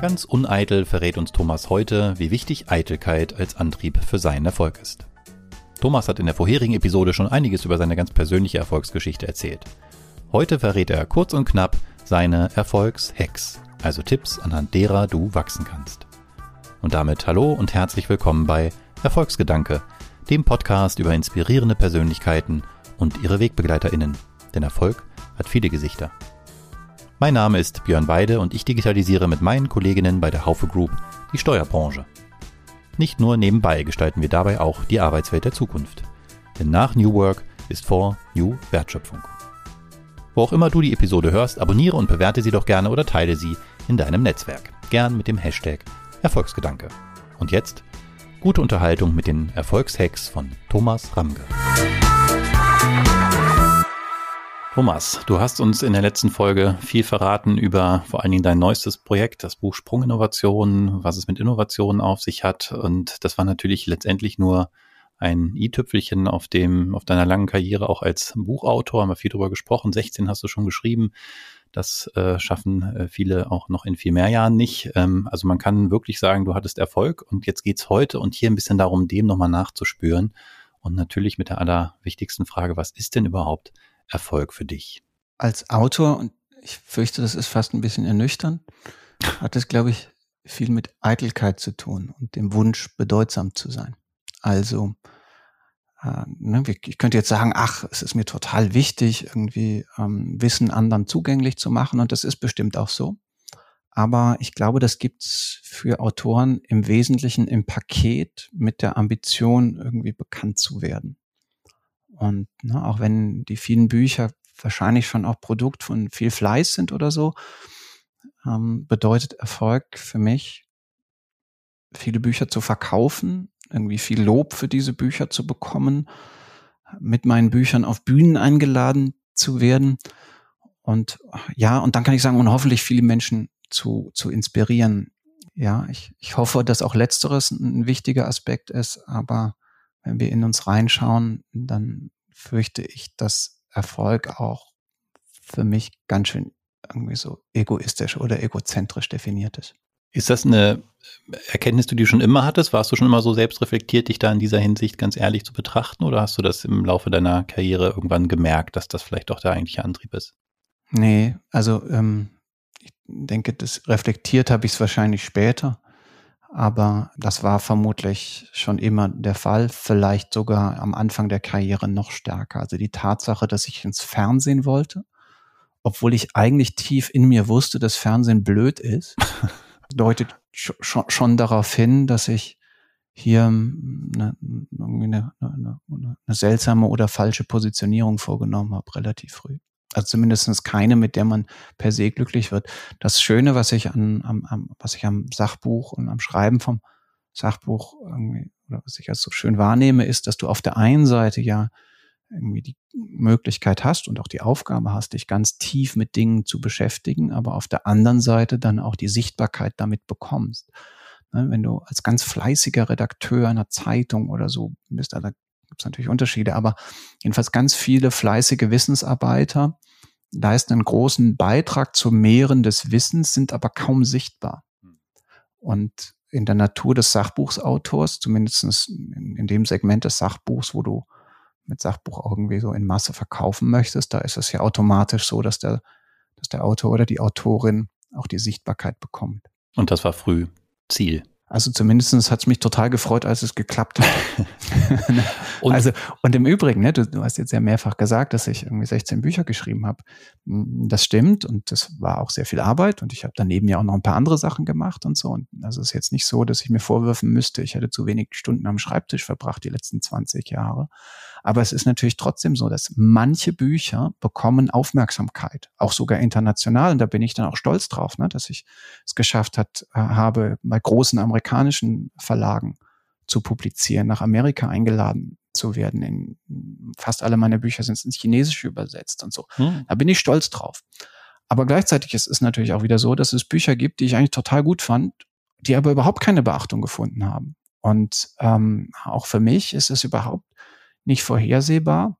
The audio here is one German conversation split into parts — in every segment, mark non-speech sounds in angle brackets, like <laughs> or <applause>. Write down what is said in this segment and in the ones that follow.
Ganz uneitel verrät uns Thomas heute, wie wichtig Eitelkeit als Antrieb für seinen Erfolg ist. Thomas hat in der vorherigen Episode schon einiges über seine ganz persönliche Erfolgsgeschichte erzählt. Heute verrät er kurz und knapp seine Erfolgshacks, also Tipps, anhand derer du wachsen kannst. Und damit hallo und herzlich willkommen bei Erfolgsgedanke, dem Podcast über inspirierende Persönlichkeiten und ihre WegbegleiterInnen. Denn Erfolg hat viele Gesichter. Mein Name ist Björn Weide und ich digitalisiere mit meinen Kolleginnen bei der Haufe Group die Steuerbranche. Nicht nur nebenbei gestalten wir dabei auch die Arbeitswelt der Zukunft. Denn nach New Work ist vor New Wertschöpfung. Wo auch immer du die Episode hörst, abonniere und bewerte sie doch gerne oder teile sie in deinem Netzwerk. Gern mit dem Hashtag Erfolgsgedanke. Und jetzt gute Unterhaltung mit den Erfolgshacks von Thomas Ramge. Thomas, du hast uns in der letzten Folge viel verraten über vor allen Dingen dein neuestes Projekt, das Buch Sprunginnovation, was es mit Innovationen auf sich hat. Und das war natürlich letztendlich nur ein i-Tüpfelchen auf dem, auf deiner langen Karriere auch als Buchautor. Haben wir viel drüber gesprochen. 16 hast du schon geschrieben. Das äh, schaffen äh, viele auch noch in viel mehr Jahren nicht. Ähm, also man kann wirklich sagen, du hattest Erfolg und jetzt geht's heute und hier ein bisschen darum, dem nochmal nachzuspüren. Und natürlich mit der allerwichtigsten Frage, was ist denn überhaupt Erfolg für dich? Als Autor, und ich fürchte, das ist fast ein bisschen ernüchternd, <laughs> hat es, glaube ich, viel mit Eitelkeit zu tun und dem Wunsch, bedeutsam zu sein. Also, äh, ne, ich könnte jetzt sagen, ach, es ist mir total wichtig, irgendwie ähm, Wissen anderen zugänglich zu machen, und das ist bestimmt auch so. Aber ich glaube, das gibt's für Autoren im Wesentlichen im Paket mit der Ambition, irgendwie bekannt zu werden. Und ne, auch wenn die vielen Bücher wahrscheinlich schon auch Produkt von viel Fleiß sind oder so, ähm, bedeutet Erfolg für mich, viele Bücher zu verkaufen, irgendwie viel Lob für diese Bücher zu bekommen, mit meinen Büchern auf Bühnen eingeladen zu werden. Und ja, und dann kann ich sagen, und hoffentlich viele Menschen zu, zu inspirieren. Ja, ich, ich hoffe, dass auch letzteres ein wichtiger Aspekt ist, aber wenn wir in uns reinschauen, dann fürchte ich, dass Erfolg auch für mich ganz schön irgendwie so egoistisch oder egozentrisch definiert ist. Ist das eine Erkenntnis, die du schon immer hattest? Warst du schon immer so selbstreflektiert, dich da in dieser Hinsicht ganz ehrlich zu betrachten? Oder hast du das im Laufe deiner Karriere irgendwann gemerkt, dass das vielleicht doch der eigentliche Antrieb ist? Nee, also ähm, ich denke, das reflektiert habe ich es wahrscheinlich später aber das war vermutlich schon immer der Fall, vielleicht sogar am Anfang der Karriere noch stärker. Also die Tatsache, dass ich ins Fernsehen wollte, obwohl ich eigentlich tief in mir wusste, dass Fernsehen blöd ist, <laughs> deutet schon, schon darauf hin, dass ich hier eine, eine, eine, eine seltsame oder falsche Positionierung vorgenommen habe, relativ früh. Also zumindestens keine, mit der man per se glücklich wird. Das Schöne, was ich an, am, am, was ich am Sachbuch und am Schreiben vom Sachbuch irgendwie, oder was ich als so schön wahrnehme, ist, dass du auf der einen Seite ja irgendwie die Möglichkeit hast und auch die Aufgabe hast, dich ganz tief mit Dingen zu beschäftigen, aber auf der anderen Seite dann auch die Sichtbarkeit damit bekommst. Ne, wenn du als ganz fleißiger Redakteur einer Zeitung oder so bist, da gibt es natürlich Unterschiede, aber jedenfalls ganz viele fleißige Wissensarbeiter leisten einen großen Beitrag zum Mehren des Wissens, sind aber kaum sichtbar. Und in der Natur des Sachbuchsautors, zumindest in, in dem Segment des Sachbuchs, wo du mit Sachbuch irgendwie so in Masse verkaufen möchtest, da ist es ja automatisch so, dass der, dass der Autor oder die Autorin auch die Sichtbarkeit bekommt. Und das war früh Ziel. Also zumindestens hat es mich total gefreut, als es geklappt hat. <laughs> und also, und im Übrigen, ne, du, du, hast jetzt ja mehrfach gesagt, dass ich irgendwie 16 Bücher geschrieben habe. Hm, das stimmt und das war auch sehr viel Arbeit und ich habe daneben ja auch noch ein paar andere Sachen gemacht und so. Und also es ist jetzt nicht so, dass ich mir vorwürfen müsste, ich hätte zu wenig Stunden am Schreibtisch verbracht die letzten 20 Jahre. Aber es ist natürlich trotzdem so, dass manche Bücher bekommen Aufmerksamkeit, auch sogar international. Und da bin ich dann auch stolz drauf, ne, dass ich es geschafft hat, äh, habe, bei großen amerikanischen Verlagen zu publizieren, nach Amerika eingeladen zu werden. In, fast alle meine Bücher sind ins Chinesische übersetzt und so. Hm. Da bin ich stolz drauf. Aber gleichzeitig ist es natürlich auch wieder so, dass es Bücher gibt, die ich eigentlich total gut fand, die aber überhaupt keine Beachtung gefunden haben. Und ähm, auch für mich ist es überhaupt nicht vorhersehbar,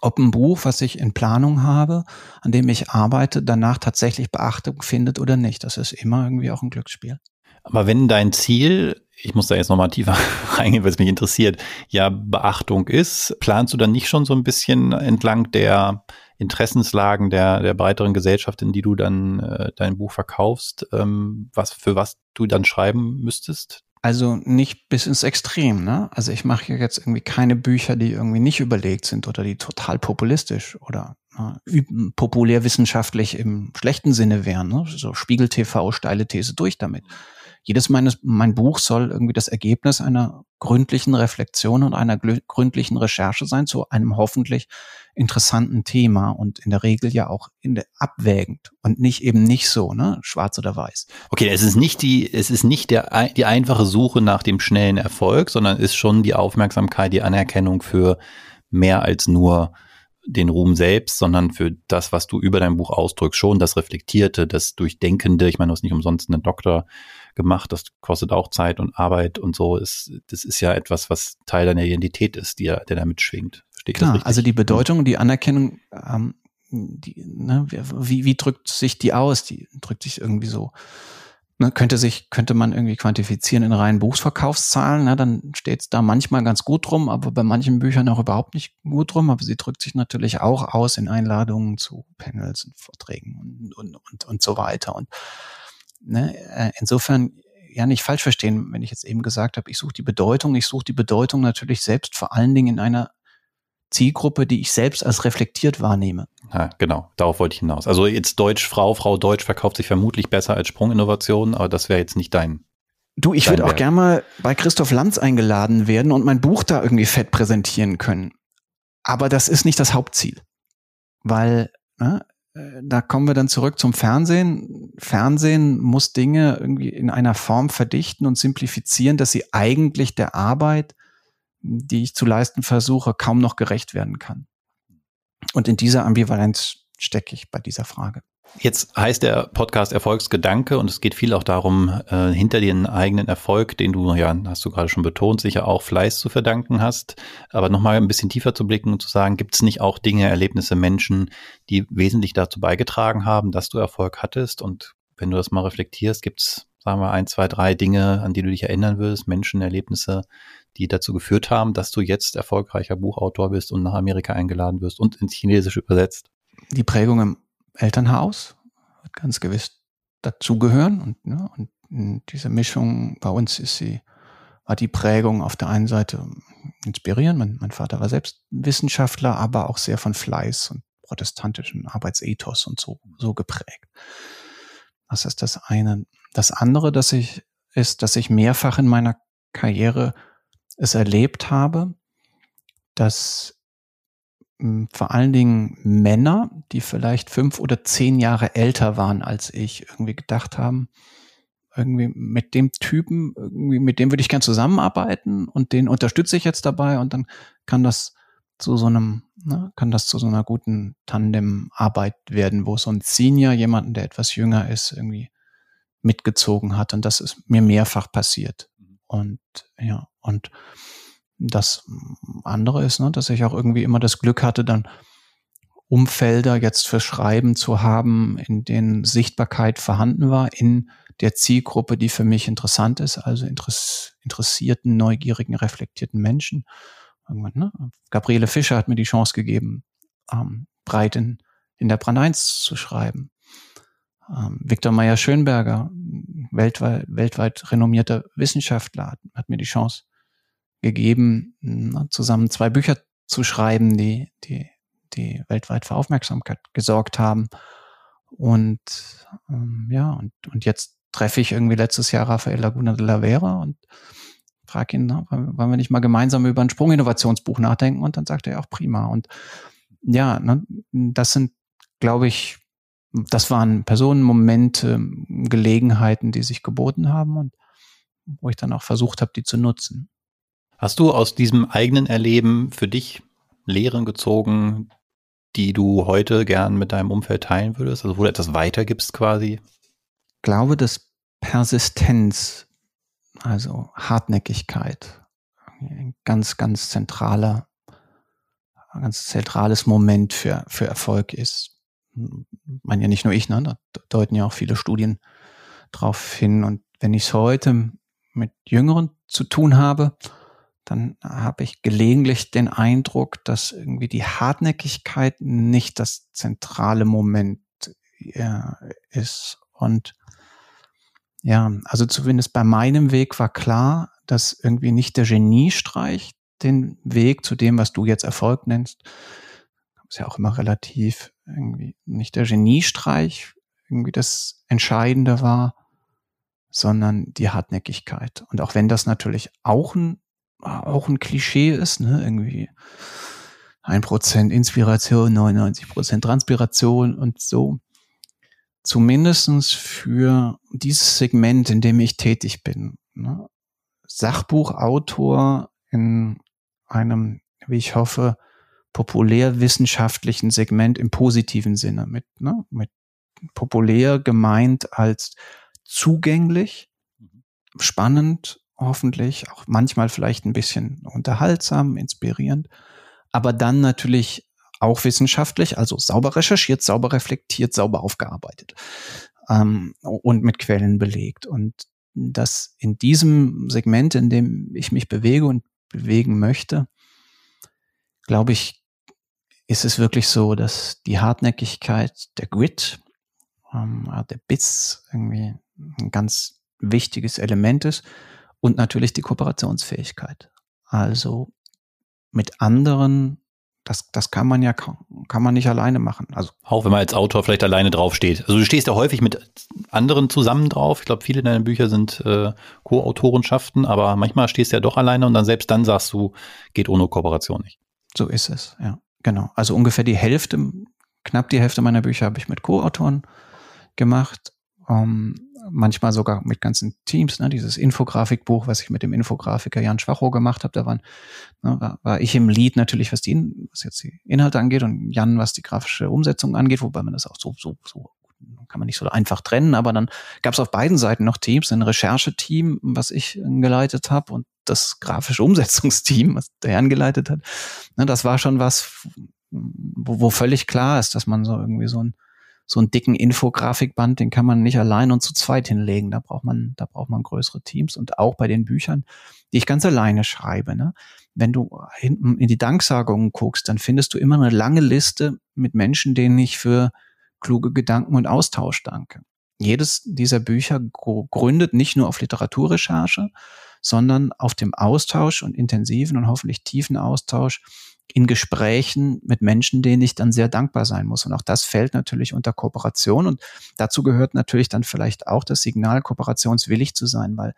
ob ein Buch, was ich in Planung habe, an dem ich arbeite, danach tatsächlich Beachtung findet oder nicht. Das ist immer irgendwie auch ein Glücksspiel. Aber wenn dein Ziel, ich muss da jetzt nochmal tiefer <laughs> reingehen, weil es mich interessiert, ja Beachtung ist, planst du dann nicht schon so ein bisschen entlang der Interessenslagen der, der breiteren Gesellschaft, in die du dann äh, dein Buch verkaufst, ähm, was für was du dann schreiben müsstest? Also nicht bis ins Extrem, ne? Also ich mache jetzt irgendwie keine Bücher, die irgendwie nicht überlegt sind oder die total populistisch oder äh, populärwissenschaftlich im schlechten Sinne wären. Ne? So Spiegel TV, steile These durch damit. Jedes meines, mein Buch soll irgendwie das Ergebnis einer gründlichen Reflexion und einer gründlichen Recherche sein zu einem hoffentlich interessanten Thema und in der Regel ja auch in der abwägend und nicht eben nicht so, ne, schwarz oder weiß. Okay, es ist nicht die, es ist nicht der, die einfache Suche nach dem schnellen Erfolg, sondern ist schon die Aufmerksamkeit, die Anerkennung für mehr als nur den Ruhm selbst, sondern für das, was du über dein Buch ausdrückst, schon das Reflektierte, das Durchdenkende. Ich meine, du hast nicht umsonst einen Doktor gemacht, das kostet auch Zeit und Arbeit und so. Ist, das ist ja etwas, was Teil deiner Identität ist, die, der da mitschwingt. Verstehe Klar, also die Bedeutung, die Anerkennung, ähm, die, ne, wie, wie drückt sich die aus? Die drückt sich irgendwie so Ne, könnte sich, könnte man irgendwie quantifizieren in reinen Buchsverkaufszahlen, ne, dann steht es da manchmal ganz gut drum, aber bei manchen Büchern auch überhaupt nicht gut drum. Aber sie drückt sich natürlich auch aus in Einladungen zu Panels und Vorträgen und, und, und, und so weiter. Und ne, äh, insofern ja nicht falsch verstehen, wenn ich jetzt eben gesagt habe, ich suche die Bedeutung. Ich suche die Bedeutung natürlich selbst vor allen Dingen in einer Zielgruppe, die ich selbst als reflektiert wahrnehme. Ja, genau, darauf wollte ich hinaus. Also jetzt Deutsch, Frau, Frau Deutsch verkauft sich vermutlich besser als Sprunginnovation, aber das wäre jetzt nicht dein. Du, ich würde auch gerne mal bei Christoph Lanz eingeladen werden und mein Buch da irgendwie fett präsentieren können. Aber das ist nicht das Hauptziel. Weil, ne, da kommen wir dann zurück zum Fernsehen. Fernsehen muss Dinge irgendwie in einer Form verdichten und simplifizieren, dass sie eigentlich der Arbeit die ich zu leisten versuche, kaum noch gerecht werden kann. Und in dieser Ambivalenz stecke ich bei dieser Frage. Jetzt heißt der Podcast Erfolgsgedanke und es geht viel auch darum, äh, hinter den eigenen Erfolg, den du, ja, hast du gerade schon betont, sicher auch Fleiß zu verdanken hast, aber nochmal ein bisschen tiefer zu blicken und zu sagen, gibt es nicht auch Dinge, Erlebnisse, Menschen, die wesentlich dazu beigetragen haben, dass du Erfolg hattest? Und wenn du das mal reflektierst, gibt es, sagen wir, ein, zwei, drei Dinge, an die du dich erinnern würdest, Menschen, Erlebnisse, die dazu geführt haben, dass du jetzt erfolgreicher Buchautor bist und nach Amerika eingeladen wirst und ins Chinesische übersetzt? Die Prägung im Elternhaus wird ganz gewiss dazugehören und, ne, und diese Mischung bei uns ist sie, war die Prägung auf der einen Seite inspirieren. Mein, mein Vater war selbst Wissenschaftler, aber auch sehr von Fleiß und protestantischen Arbeitsethos und so, so geprägt. Das ist das eine. Das andere, dass ich, ist, dass ich mehrfach in meiner Karriere es erlebt habe, dass vor allen Dingen Männer, die vielleicht fünf oder zehn Jahre älter waren als ich, irgendwie gedacht haben, irgendwie mit dem Typen, irgendwie mit dem würde ich gern zusammenarbeiten und den unterstütze ich jetzt dabei und dann kann das zu so einem, ne, kann das zu so einer guten Tandemarbeit werden, wo so ein Senior jemanden, der etwas jünger ist, irgendwie mitgezogen hat und das ist mir mehrfach passiert. Und ja, und das andere ist, ne, dass ich auch irgendwie immer das Glück hatte, dann Umfelder jetzt für Schreiben zu haben, in denen Sichtbarkeit vorhanden war, in der Zielgruppe, die für mich interessant ist, also interessierten, neugierigen, reflektierten Menschen. Ne? Gabriele Fischer hat mir die Chance gegeben, ähm, breit in, in der Brand 1 zu schreiben. Ähm, Viktor Meyer-Schönberger, weltweit, weltweit renommierter Wissenschaftler, hat, hat mir die Chance gegeben, zusammen zwei Bücher zu schreiben, die, die, die weltweit für Aufmerksamkeit gesorgt haben. Und ähm, ja, und, und jetzt treffe ich irgendwie letztes Jahr Rafael Laguna de la Vera und frage ihn, na, wollen wir nicht mal gemeinsam über ein Sprunginnovationsbuch nachdenken? Und dann sagt er auch prima. Und ja, ne, das sind, glaube ich, das waren Personen, Momente, Gelegenheiten, die sich geboten haben und wo ich dann auch versucht habe, die zu nutzen. Hast du aus diesem eigenen Erleben für dich Lehren gezogen, die du heute gern mit deinem Umfeld teilen würdest? Also wo du etwas weitergibst quasi? Ich glaube, dass Persistenz, also Hartnäckigkeit, ein ganz, ganz zentraler ganz zentrales Moment für, für Erfolg ist. Ich meine ja nicht nur ich, ne? da deuten ja auch viele Studien drauf hin. Und wenn ich es heute mit Jüngeren zu tun habe, dann habe ich gelegentlich den Eindruck, dass irgendwie die Hartnäckigkeit nicht das zentrale Moment äh, ist. Und ja, also zumindest bei meinem Weg war klar, dass irgendwie nicht der Geniestreich den Weg zu dem, was du jetzt Erfolg nennst, ist ja auch immer relativ irgendwie nicht der Geniestreich irgendwie das Entscheidende war, sondern die Hartnäckigkeit. Und auch wenn das natürlich auch ein, auch ein Klischee ist, ne, irgendwie. Ein Prozent Inspiration, 99 Prozent Transpiration und so, zumindestens für dieses Segment, in dem ich tätig bin, ne, Sachbuchautor in einem, wie ich hoffe, populärwissenschaftlichen Segment im positiven Sinne mit, ne, mit populär gemeint als zugänglich, mhm. spannend, hoffentlich, auch manchmal vielleicht ein bisschen unterhaltsam, inspirierend, aber dann natürlich auch wissenschaftlich, also sauber recherchiert, sauber reflektiert, sauber aufgearbeitet ähm, und mit Quellen belegt. Und das in diesem Segment, in dem ich mich bewege und bewegen möchte, glaube ich, ist es wirklich so, dass die Hartnäckigkeit, der Grit, ähm, der Biss irgendwie ein ganz wichtiges Element ist und natürlich die Kooperationsfähigkeit. Also mit anderen, das, das kann man ja kann man nicht alleine machen. Also auch wenn man als Autor vielleicht alleine draufsteht. Also du stehst ja häufig mit anderen zusammen drauf. Ich glaube, viele deiner Bücher sind äh, Co-Autorenschaften, aber manchmal stehst du ja doch alleine und dann selbst dann sagst du, geht ohne Kooperation nicht. So ist es, ja, genau. Also ungefähr die Hälfte, knapp die Hälfte meiner Bücher habe ich mit Co-Autoren gemacht. Um, manchmal sogar mit ganzen Teams. Ne? Dieses Infografikbuch, was ich mit dem Infografiker Jan Schwachow gemacht habe, da waren, ne, war, war ich im Lead natürlich, was die, was jetzt die Inhalte angeht und Jan, was die grafische Umsetzung angeht, wobei man das auch so, so, so kann man nicht so einfach trennen, aber dann gab es auf beiden Seiten noch Teams, ein Rechercheteam, was ich geleitet habe und das grafische Umsetzungsteam, was der Jan geleitet hat. Ne, das war schon was, wo, wo völlig klar ist, dass man so irgendwie so ein so einen dicken Infografikband, den kann man nicht allein und zu zweit hinlegen. Da braucht man, da braucht man größere Teams und auch bei den Büchern, die ich ganz alleine schreibe. Ne? Wenn du hinten in die Danksagungen guckst, dann findest du immer eine lange Liste mit Menschen, denen ich für kluge Gedanken und Austausch danke. Jedes dieser Bücher gründet nicht nur auf Literaturrecherche, sondern auf dem Austausch und intensiven und hoffentlich tiefen Austausch in Gesprächen mit Menschen, denen ich dann sehr dankbar sein muss. Und auch das fällt natürlich unter Kooperation. Und dazu gehört natürlich dann vielleicht auch das Signal, kooperationswillig zu sein, weil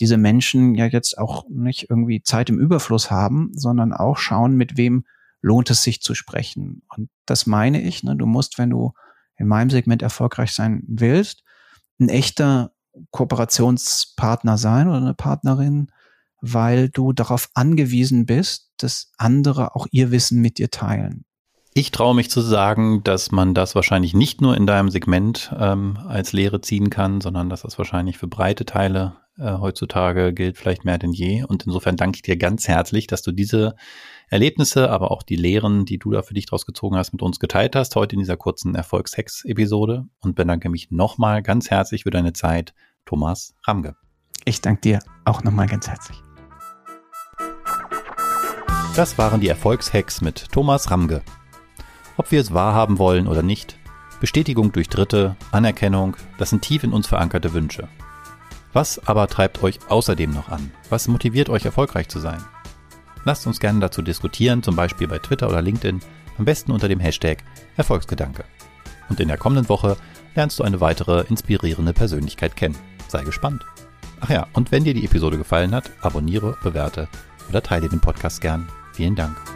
diese Menschen ja jetzt auch nicht irgendwie Zeit im Überfluss haben, sondern auch schauen, mit wem lohnt es sich zu sprechen. Und das meine ich. Ne? Du musst, wenn du in meinem Segment erfolgreich sein willst, ein echter Kooperationspartner sein oder eine Partnerin, weil du darauf angewiesen bist, dass andere auch ihr Wissen mit dir teilen. Ich traue mich zu sagen, dass man das wahrscheinlich nicht nur in deinem Segment ähm, als Lehre ziehen kann, sondern dass das wahrscheinlich für breite Teile äh, heutzutage gilt, vielleicht mehr denn je. Und insofern danke ich dir ganz herzlich, dass du diese Erlebnisse, aber auch die Lehren, die du da für dich draus gezogen hast, mit uns geteilt hast, heute in dieser kurzen Erfolgshex-Episode. Und bedanke mich nochmal ganz herzlich für deine Zeit, Thomas Ramge. Ich danke dir auch nochmal ganz herzlich. Das waren die Erfolgshacks mit Thomas Ramge. Ob wir es wahrhaben wollen oder nicht, Bestätigung durch Dritte, Anerkennung, das sind tief in uns verankerte Wünsche. Was aber treibt euch außerdem noch an? Was motiviert euch erfolgreich zu sein? Lasst uns gerne dazu diskutieren, zum Beispiel bei Twitter oder LinkedIn, am besten unter dem Hashtag Erfolgsgedanke. Und in der kommenden Woche lernst du eine weitere inspirierende Persönlichkeit kennen. Sei gespannt. Ach ja, und wenn dir die Episode gefallen hat, abonniere, bewerte oder teile den Podcast gern. Vielen Dank.